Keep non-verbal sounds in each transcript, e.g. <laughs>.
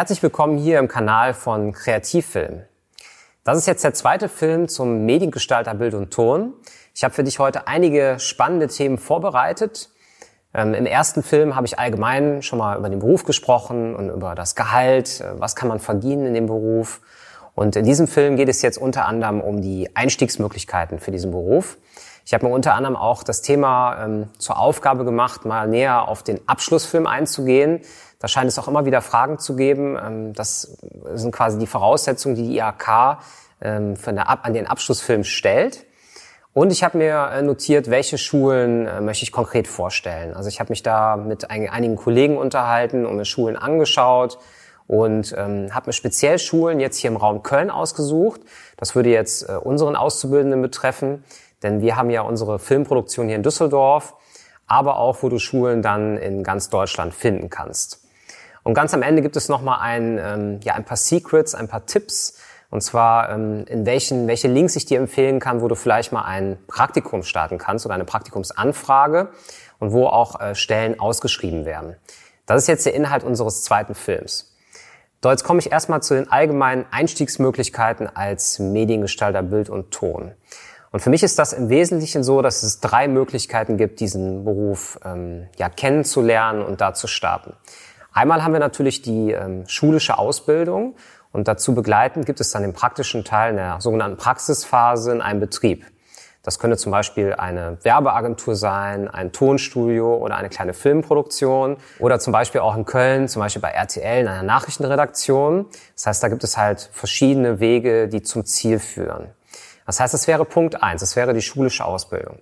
Herzlich willkommen hier im Kanal von Kreativfilm. Das ist jetzt der zweite Film zum Mediengestalter Bild und Ton. Ich habe für dich heute einige spannende Themen vorbereitet. Ähm, Im ersten Film habe ich allgemein schon mal über den Beruf gesprochen und über das Gehalt, äh, was kann man verdienen in dem Beruf. Und in diesem Film geht es jetzt unter anderem um die Einstiegsmöglichkeiten für diesen Beruf. Ich habe mir unter anderem auch das Thema ähm, zur Aufgabe gemacht, mal näher auf den Abschlussfilm einzugehen. Da scheint es auch immer wieder Fragen zu geben. Ähm, das sind quasi die Voraussetzungen, die die IHK ähm, für eine, an den Abschlussfilm stellt. Und ich habe mir äh, notiert, welche Schulen äh, möchte ich konkret vorstellen. Also ich habe mich da mit ein, einigen Kollegen unterhalten und mir Schulen angeschaut und ähm, habe mir speziell Schulen jetzt hier im Raum Köln ausgesucht. Das würde jetzt äh, unseren Auszubildenden betreffen, denn wir haben ja unsere Filmproduktion hier in Düsseldorf, aber auch, wo du Schulen dann in ganz Deutschland finden kannst. Und ganz am Ende gibt es nochmal ein, ähm, ja, ein paar Secrets, ein paar Tipps, und zwar, ähm, in welchen, welche Links ich dir empfehlen kann, wo du vielleicht mal ein Praktikum starten kannst oder eine Praktikumsanfrage und wo auch äh, Stellen ausgeschrieben werden. Das ist jetzt der Inhalt unseres zweiten Films. Doch jetzt komme ich erstmal zu den allgemeinen Einstiegsmöglichkeiten als Mediengestalter Bild und Ton. Und für mich ist das im Wesentlichen so, dass es drei Möglichkeiten gibt, diesen Beruf ähm, ja, kennenzulernen und da zu starten. Einmal haben wir natürlich die ähm, schulische Ausbildung und dazu begleitend gibt es dann den praktischen Teil in der sogenannten Praxisphase in einem Betrieb. Das könnte zum Beispiel eine Werbeagentur sein, ein Tonstudio oder eine kleine Filmproduktion oder zum Beispiel auch in Köln, zum Beispiel bei RTL in einer Nachrichtenredaktion. Das heißt, da gibt es halt verschiedene Wege, die zum Ziel führen. Das heißt, das wäre Punkt eins, das wäre die schulische Ausbildung.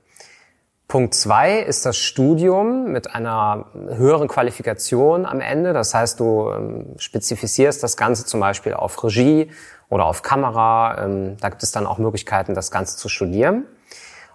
Punkt zwei ist das Studium mit einer höheren Qualifikation am Ende. Das heißt, du ähm, spezifizierst das Ganze zum Beispiel auf Regie oder auf Kamera. Ähm, da gibt es dann auch Möglichkeiten, das Ganze zu studieren.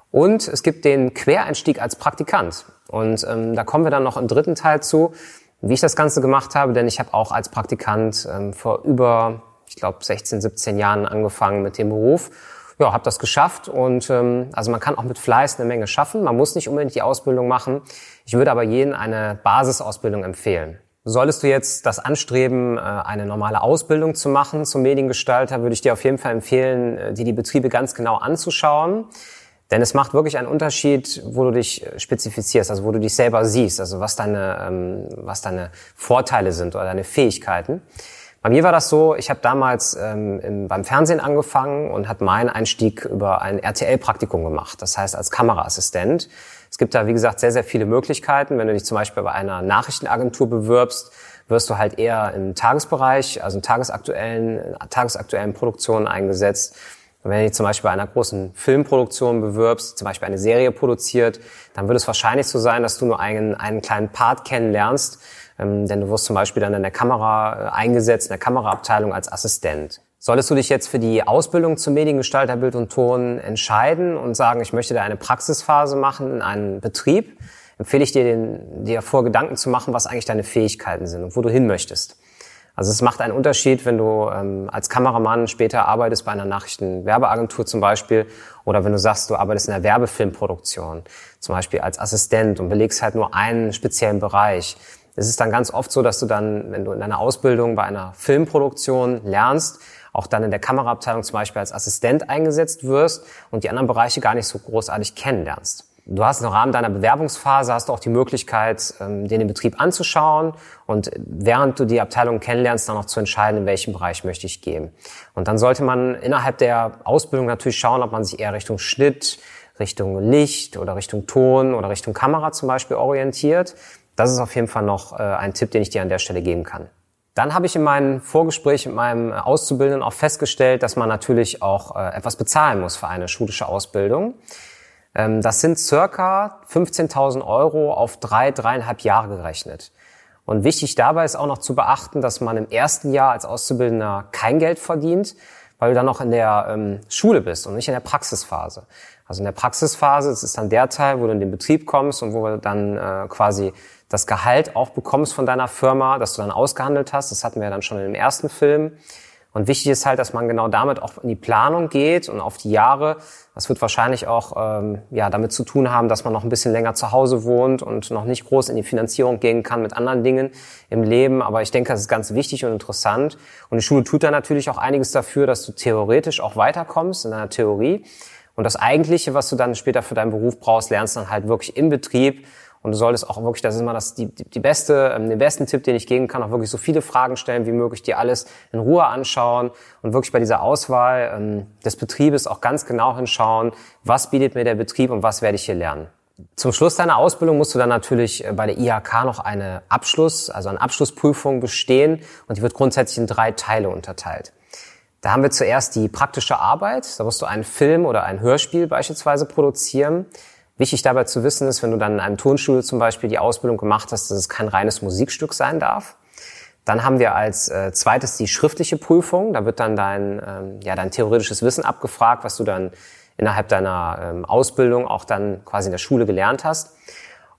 Und es gibt den Quereinstieg als Praktikant. Und ähm, da kommen wir dann noch im dritten Teil zu, wie ich das Ganze gemacht habe, denn ich habe auch als Praktikant vor über, ich glaube, 16, 17 Jahren angefangen mit dem Beruf ja, habe das geschafft und ähm, also man kann auch mit Fleiß eine Menge schaffen. Man muss nicht unbedingt die Ausbildung machen. Ich würde aber jedem eine Basisausbildung empfehlen. Solltest du jetzt das anstreben, äh, eine normale Ausbildung zu machen zum Mediengestalter, würde ich dir auf jeden Fall empfehlen, äh, dir die Betriebe ganz genau anzuschauen. Denn es macht wirklich einen Unterschied, wo du dich äh, spezifizierst, also wo du dich selber siehst, also was deine, ähm, was deine Vorteile sind oder deine Fähigkeiten. Bei mir war das so, ich habe damals ähm, im, beim Fernsehen angefangen und hat meinen Einstieg über ein RTL-Praktikum gemacht, das heißt als Kameraassistent. Es gibt da, wie gesagt, sehr, sehr viele Möglichkeiten. Wenn du dich zum Beispiel bei einer Nachrichtenagentur bewirbst, wirst du halt eher im Tagesbereich, also in tagesaktuellen, tagesaktuellen Produktionen eingesetzt. wenn du dich zum Beispiel bei einer großen Filmproduktion bewirbst, zum Beispiel eine Serie produziert, dann wird es wahrscheinlich so sein, dass du nur einen, einen kleinen Part kennenlernst, ähm, denn du wirst zum Beispiel dann in der Kamera äh, eingesetzt, in der Kameraabteilung als Assistent. Solltest du dich jetzt für die Ausbildung zum Mediengestalter Bild und Ton entscheiden und sagen, ich möchte da eine Praxisphase machen in einem Betrieb, empfehle ich dir, den, dir vor Gedanken zu machen, was eigentlich deine Fähigkeiten sind und wo du hin möchtest. Also es macht einen Unterschied, wenn du ähm, als Kameramann später arbeitest bei einer Nachrichtenwerbeagentur zum Beispiel oder wenn du sagst, du arbeitest in der Werbefilmproduktion, zum Beispiel als Assistent und belegst halt nur einen speziellen Bereich. Es ist dann ganz oft so, dass du dann, wenn du in deiner Ausbildung bei einer Filmproduktion lernst, auch dann in der Kameraabteilung zum Beispiel als Assistent eingesetzt wirst und die anderen Bereiche gar nicht so großartig kennenlernst. Du hast im Rahmen deiner Bewerbungsphase hast du auch die Möglichkeit, ähm, dir den Betrieb anzuschauen und während du die Abteilung kennenlernst, dann auch zu entscheiden, in welchem Bereich möchte ich gehen. Und dann sollte man innerhalb der Ausbildung natürlich schauen, ob man sich eher Richtung Schnitt, Richtung Licht oder Richtung Ton oder Richtung Kamera zum Beispiel orientiert. Das ist auf jeden Fall noch äh, ein Tipp, den ich dir an der Stelle geben kann. Dann habe ich in meinem Vorgespräch mit meinem Auszubildenden auch festgestellt, dass man natürlich auch äh, etwas bezahlen muss für eine schulische Ausbildung. Ähm, das sind circa 15.000 Euro auf drei, dreieinhalb Jahre gerechnet. Und wichtig dabei ist auch noch zu beachten, dass man im ersten Jahr als Auszubildender kein Geld verdient, weil du dann noch in der ähm, Schule bist und nicht in der Praxisphase. Also in der Praxisphase, das ist dann der Teil, wo du in den Betrieb kommst und wo du dann äh, quasi das Gehalt auch bekommst von deiner Firma, das du dann ausgehandelt hast. Das hatten wir dann schon im ersten Film. Und wichtig ist halt, dass man genau damit auch in die Planung geht und auf die Jahre. Das wird wahrscheinlich auch ähm, ja, damit zu tun haben, dass man noch ein bisschen länger zu Hause wohnt und noch nicht groß in die Finanzierung gehen kann mit anderen Dingen im Leben. Aber ich denke, das ist ganz wichtig und interessant. Und die Schule tut da natürlich auch einiges dafür, dass du theoretisch auch weiterkommst in deiner Theorie. Und das Eigentliche, was du dann später für deinen Beruf brauchst, lernst dann halt wirklich im Betrieb und du solltest auch wirklich, das ist immer das, die, die beste, ähm, den besten Tipp, den ich geben kann, auch wirklich so viele Fragen stellen wie möglich, dir alles in Ruhe anschauen und wirklich bei dieser Auswahl ähm, des Betriebes auch ganz genau hinschauen, was bietet mir der Betrieb und was werde ich hier lernen. Zum Schluss deiner Ausbildung musst du dann natürlich äh, bei der IHK noch eine Abschluss, also eine Abschlussprüfung bestehen und die wird grundsätzlich in drei Teile unterteilt. Da haben wir zuerst die praktische Arbeit. Da musst du einen Film oder ein Hörspiel beispielsweise produzieren. Wichtig dabei zu wissen ist, wenn du dann in einem Tonstudio zum Beispiel die Ausbildung gemacht hast, dass es kein reines Musikstück sein darf. Dann haben wir als äh, zweites die schriftliche Prüfung. Da wird dann dein, ähm, ja, dein theoretisches Wissen abgefragt, was du dann innerhalb deiner ähm, Ausbildung auch dann quasi in der Schule gelernt hast.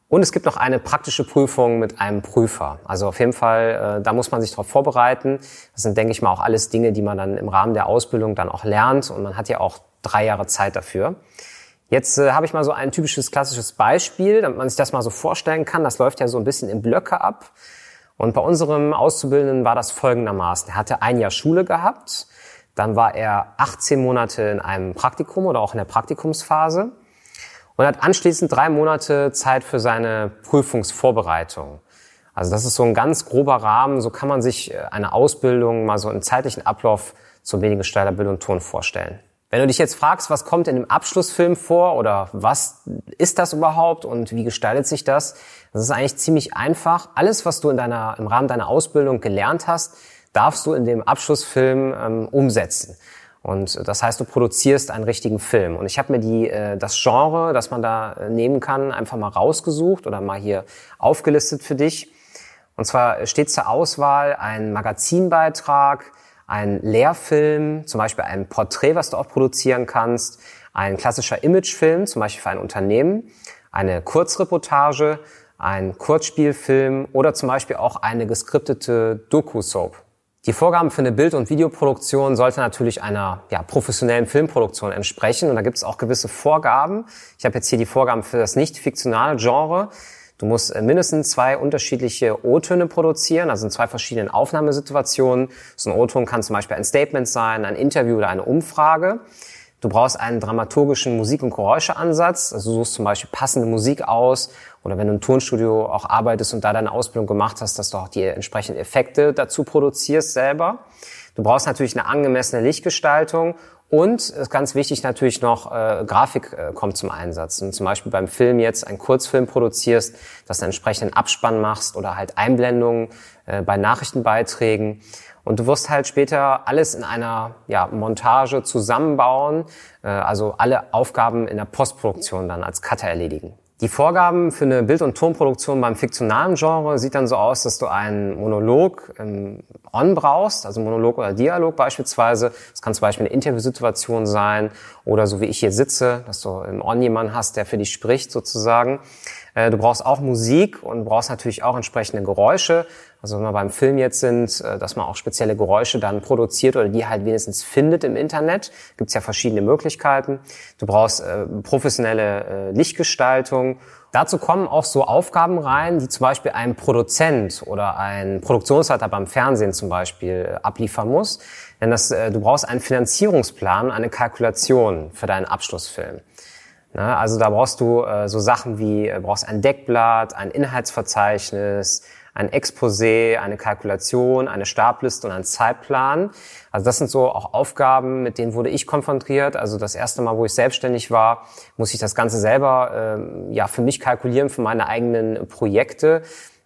Und es gibt noch eine praktische Prüfung mit einem Prüfer. Also auf jeden Fall, äh, da muss man sich darauf vorbereiten. Das sind, denke ich mal, auch alles Dinge, die man dann im Rahmen der Ausbildung dann auch lernt. Und man hat ja auch drei Jahre Zeit dafür. Jetzt äh, habe ich mal so ein typisches klassisches Beispiel, damit man sich das mal so vorstellen kann. Das läuft ja so ein bisschen in Blöcke ab. Und bei unserem Auszubildenden war das folgendermaßen. Er hatte ein Jahr Schule gehabt, dann war er 18 Monate in einem Praktikum oder auch in der Praktikumsphase und hat anschließend drei Monate Zeit für seine Prüfungsvorbereitung. Also das ist so ein ganz grober Rahmen, so kann man sich äh, eine Ausbildung mal so im zeitlichen Ablauf zur Mediengestalter Bild und Ton vorstellen. Wenn du dich jetzt fragst, was kommt in dem Abschlussfilm vor oder was ist das überhaupt und wie gestaltet sich das, das ist eigentlich ziemlich einfach. Alles, was du in deiner, im Rahmen deiner Ausbildung gelernt hast, darfst du in dem Abschlussfilm ähm, umsetzen. Und das heißt, du produzierst einen richtigen Film. Und ich habe mir die, äh, das Genre, das man da äh, nehmen kann, einfach mal rausgesucht oder mal hier aufgelistet für dich. Und zwar steht zur Auswahl ein Magazinbeitrag, ein Lehrfilm, zum Beispiel ein Porträt, was du auch produzieren kannst, ein klassischer Imagefilm, zum Beispiel für ein Unternehmen, eine Kurzreportage, ein Kurzspielfilm oder zum Beispiel auch eine geskriptete Doku-Soap. Die Vorgaben für eine Bild- und Videoproduktion sollte natürlich einer ja, professionellen Filmproduktion entsprechen und da gibt es auch gewisse Vorgaben. Ich habe jetzt hier die Vorgaben für das nicht fiktionale Genre. Du musst äh, mindestens zwei unterschiedliche O-Töne produzieren, also in zwei verschiedenen Aufnahmesituationen. So ein O-Ton kann zum Beispiel ein Statement sein, ein Interview oder eine Umfrage. Du brauchst einen dramaturgischen Musik- und Geräuscheansatz. Also du suchst zum Beispiel passende Musik aus oder wenn du im Tonstudio auch arbeitest und da deine Ausbildung gemacht hast, dass du auch die entsprechenden Effekte dazu produzierst selber. Du brauchst natürlich eine angemessene Lichtgestaltung und ist ganz wichtig natürlich noch, äh, Grafik äh, kommt zum Einsatz. Und zum Beispiel beim Film jetzt einen Kurzfilm produzierst, dass du entsprechenden Abspann machst oder halt Einblendungen äh, bei Nachrichtenbeiträgen. Und du wirst halt später alles in einer ja, Montage zusammenbauen, äh, also alle Aufgaben in der Postproduktion dann als Cutter erledigen. Die Vorgaben für eine Bild- und Tonproduktion beim fiktionalen Genre sieht dann so aus, dass du einen Monolog im On brauchst, also Monolog oder Dialog beispielsweise. Das kann zum Beispiel eine Interviewsituation sein oder so wie ich hier sitze, dass du im On jemanden hast, der für dich spricht sozusagen. Äh, du brauchst auch Musik und brauchst natürlich auch entsprechende Geräusche. Also wenn wir beim Film jetzt sind, äh, dass man auch spezielle Geräusche dann produziert oder die halt wenigstens findet im Internet. Gibt es ja verschiedene Möglichkeiten. Du brauchst äh, professionelle äh, Lichtgestaltung. Dazu kommen auch so Aufgaben rein, die zum Beispiel ein Produzent oder ein Produktionsleiter beim Fernsehen zum Beispiel abliefern muss. Denn das, du brauchst einen Finanzierungsplan, eine Kalkulation für deinen Abschlussfilm. Na, also da brauchst du so Sachen wie, brauchst ein Deckblatt, ein Inhaltsverzeichnis, ein Exposé, eine Kalkulation, eine Stabliste und ein Zeitplan. Also das sind so auch Aufgaben, mit denen wurde ich konfrontiert. Also das erste Mal, wo ich selbstständig war, muss ich das Ganze selber ähm, ja für mich kalkulieren, für meine eigenen Projekte.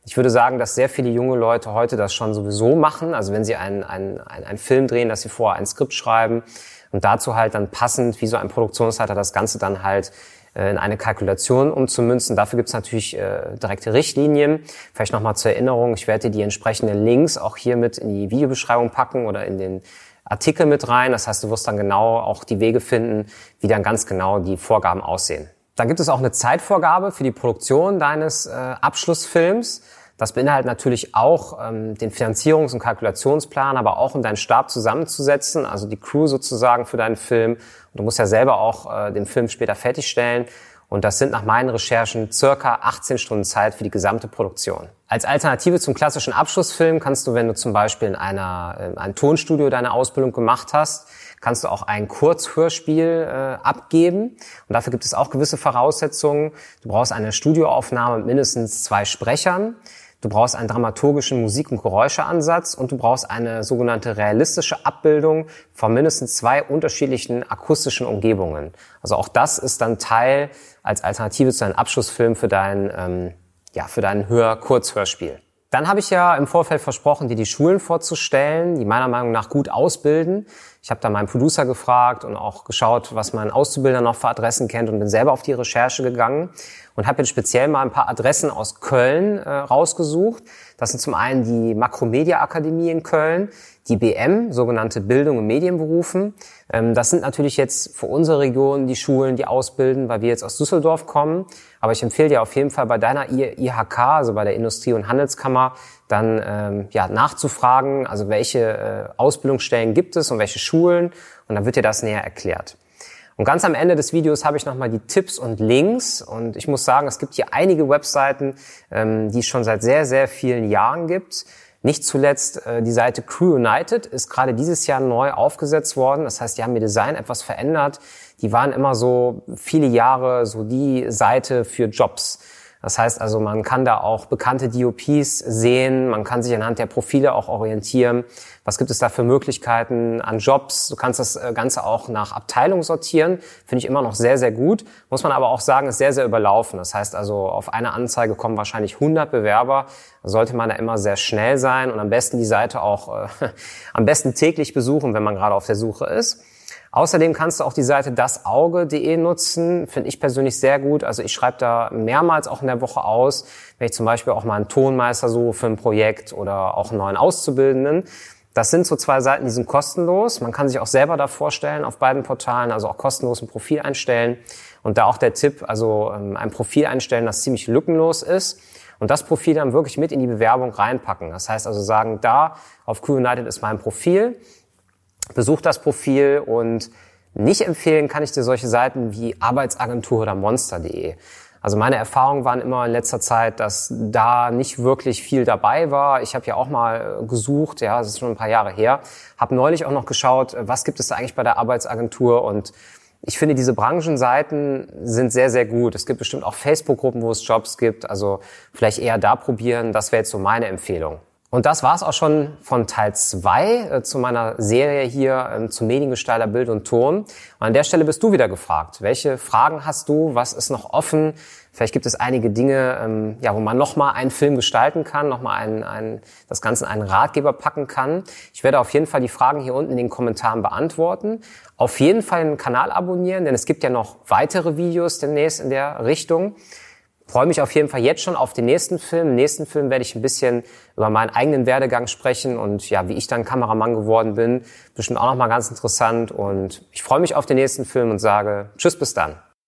Ich würde sagen, dass sehr viele junge Leute heute das schon sowieso machen. Also wenn sie einen, einen, einen, Film drehen, dass sie vorher ein Skript schreiben, und dazu halt dann passend, wie so ein Produktionsleiter das Ganze dann halt in eine Kalkulation umzumünzen. Dafür gibt's natürlich äh, direkte Richtlinien. Vielleicht nochmal zur Erinnerung, ich werde die entsprechenden Links auch hier mit in die Videobeschreibung packen oder in den Artikel mit rein. Das heißt, du wirst dann genau auch die Wege finden, wie dann ganz genau die Vorgaben aussehen. Dann gibt es auch eine Zeitvorgabe für die Produktion deines äh, Abschlussfilms. Das beinhaltet natürlich auch ähm, den Finanzierungs- und Kalkulationsplan, aber auch um deinen Stab zusammenzusetzen, also die Crew sozusagen für deinen Film. Und du musst ja selber auch äh, den Film später fertigstellen. Und das sind nach meinen Recherchen circa 18 Stunden Zeit für die gesamte Produktion. Als Alternative zum klassischen Abschlussfilm kannst du, wenn du zum Beispiel in einer, in einem Tonstudio deine Ausbildung gemacht hast, kannst du auch ein Kurzhörspiel äh, abgeben. Und dafür gibt es auch gewisse Voraussetzungen. Du brauchst eine Studioaufnahme mit mindestens zwei Sprechern. Du brauchst einen dramaturgischen Musik- und Geräuscheansatz und du brauchst eine sogenannte realistische Abbildung von mindestens zwei unterschiedlichen akustischen Umgebungen. Also auch das ist dann Teil als Alternative zu einem Abschlussfilm für dein, ähm, ja, für dein Hör-Kurzhörspiel. Dann habe ich ja im Vorfeld versprochen, dir die Schulen vorzustellen, die meiner Meinung nach gut ausbilden. Ich habe da meinen Producer gefragt und auch geschaut, was mein Auszubildender noch für Adressen kennt und bin selber auf die Recherche gegangen und habe jetzt speziell mal ein paar Adressen aus Köln äh, rausgesucht. Das sind zum einen die Makromedia Akademie in Köln, die BM, sogenannte Bildung und Medienberufen. Ähm, das sind natürlich jetzt für unsere Region die Schulen, die ausbilden, weil wir jetzt aus Düsseldorf kommen. Aber ich empfehle dir auf jeden Fall bei deiner IHK, also bei der Industrie- und Handelskammer, dann ähm, ja, nachzufragen, also welche äh, Ausbildungsstellen gibt es und welche Schulen. Und dann wird dir das näher erklärt. Und ganz am Ende des Videos habe ich nochmal die Tipps und Links. Und ich muss sagen, es gibt hier einige Webseiten, ähm, die es schon seit sehr, sehr vielen Jahren gibt. Nicht zuletzt äh, die Seite Crew United ist gerade dieses Jahr neu aufgesetzt worden. Das heißt, die haben ihr Design etwas verändert. Die waren immer so viele Jahre so die Seite für Jobs. Das heißt also, man kann da auch bekannte DOPs sehen, man kann sich anhand der Profile auch orientieren. Was gibt es da für Möglichkeiten an Jobs? Du kannst das äh, Ganze auch nach Abteilung sortieren. Finde ich immer noch sehr, sehr gut. Muss man aber auch sagen, ist sehr, sehr überlaufen. Das heißt also, auf eine Anzeige kommen wahrscheinlich 100 Bewerber. Da sollte man da immer sehr schnell sein und am besten die Seite auch äh, <laughs> am besten täglich besuchen, wenn man gerade auf der Suche ist. Außerdem kannst du auch die Seite dasauge.de nutzen, finde ich persönlich sehr gut. Also ich schreibe da mehrmals auch in der Woche aus, wenn ich zum Beispiel auch mal einen Tonmeister suche für ein Projekt oder auch einen neuen Auszubildenden. Das sind so zwei Seiten, die sind kostenlos. Man kann sich auch selber da vorstellen auf beiden Portalen, also auch kostenlos ein Profil einstellen. Und da auch der Tipp, also ähm, ein Profil einstellen, das ziemlich lückenlos ist. Und das Profil dann wirklich mit in die Bewerbung reinpacken. Das heißt also sagen, da auf Crew United ist mein Profil besuch das Profil und nicht empfehlen kann ich dir solche Seiten wie Arbeitsagentur oder Monster.de. Also meine Erfahrungen waren immer in letzter Zeit, dass da nicht wirklich viel dabei war. Ich habe ja auch mal gesucht, ja, das ist schon ein paar Jahre her, habe neulich auch noch geschaut, was gibt es da eigentlich bei der Arbeitsagentur und ich finde, diese Branchenseiten sind sehr, sehr gut. Es gibt bestimmt auch Facebook-Gruppen, wo es Jobs gibt. Also vielleicht eher da probieren. Das wäre jetzt so meine Empfehlung. Und das war's auch schon von Teil zwei äh, zu meiner Serie hier ähm, zu Mediengestalter Bild und Ton. Und an der Stelle bist du wieder gefragt. Welche Fragen hast du? Was ist noch offen? Vielleicht gibt es einige Dinge, ähm, ja, wo man nochmal einen Film gestalten kann, nochmal ein, ein, das Ganze in einen Ratgeber packen kann. Ich werde auf jeden Fall die Fragen hier unten in den Kommentaren beantworten. Auf jeden Fall den Kanal abonnieren, denn es gibt ja noch weitere Videos demnächst in der Richtung freue mich auf jeden Fall jetzt schon auf den nächsten Film. Im nächsten Film werde ich ein bisschen über meinen eigenen Werdegang sprechen und ja, wie ich dann Kameramann geworden bin. Bestimmt auch nochmal ganz interessant und ich freue mich auf den nächsten Film und sage Tschüss bis dann.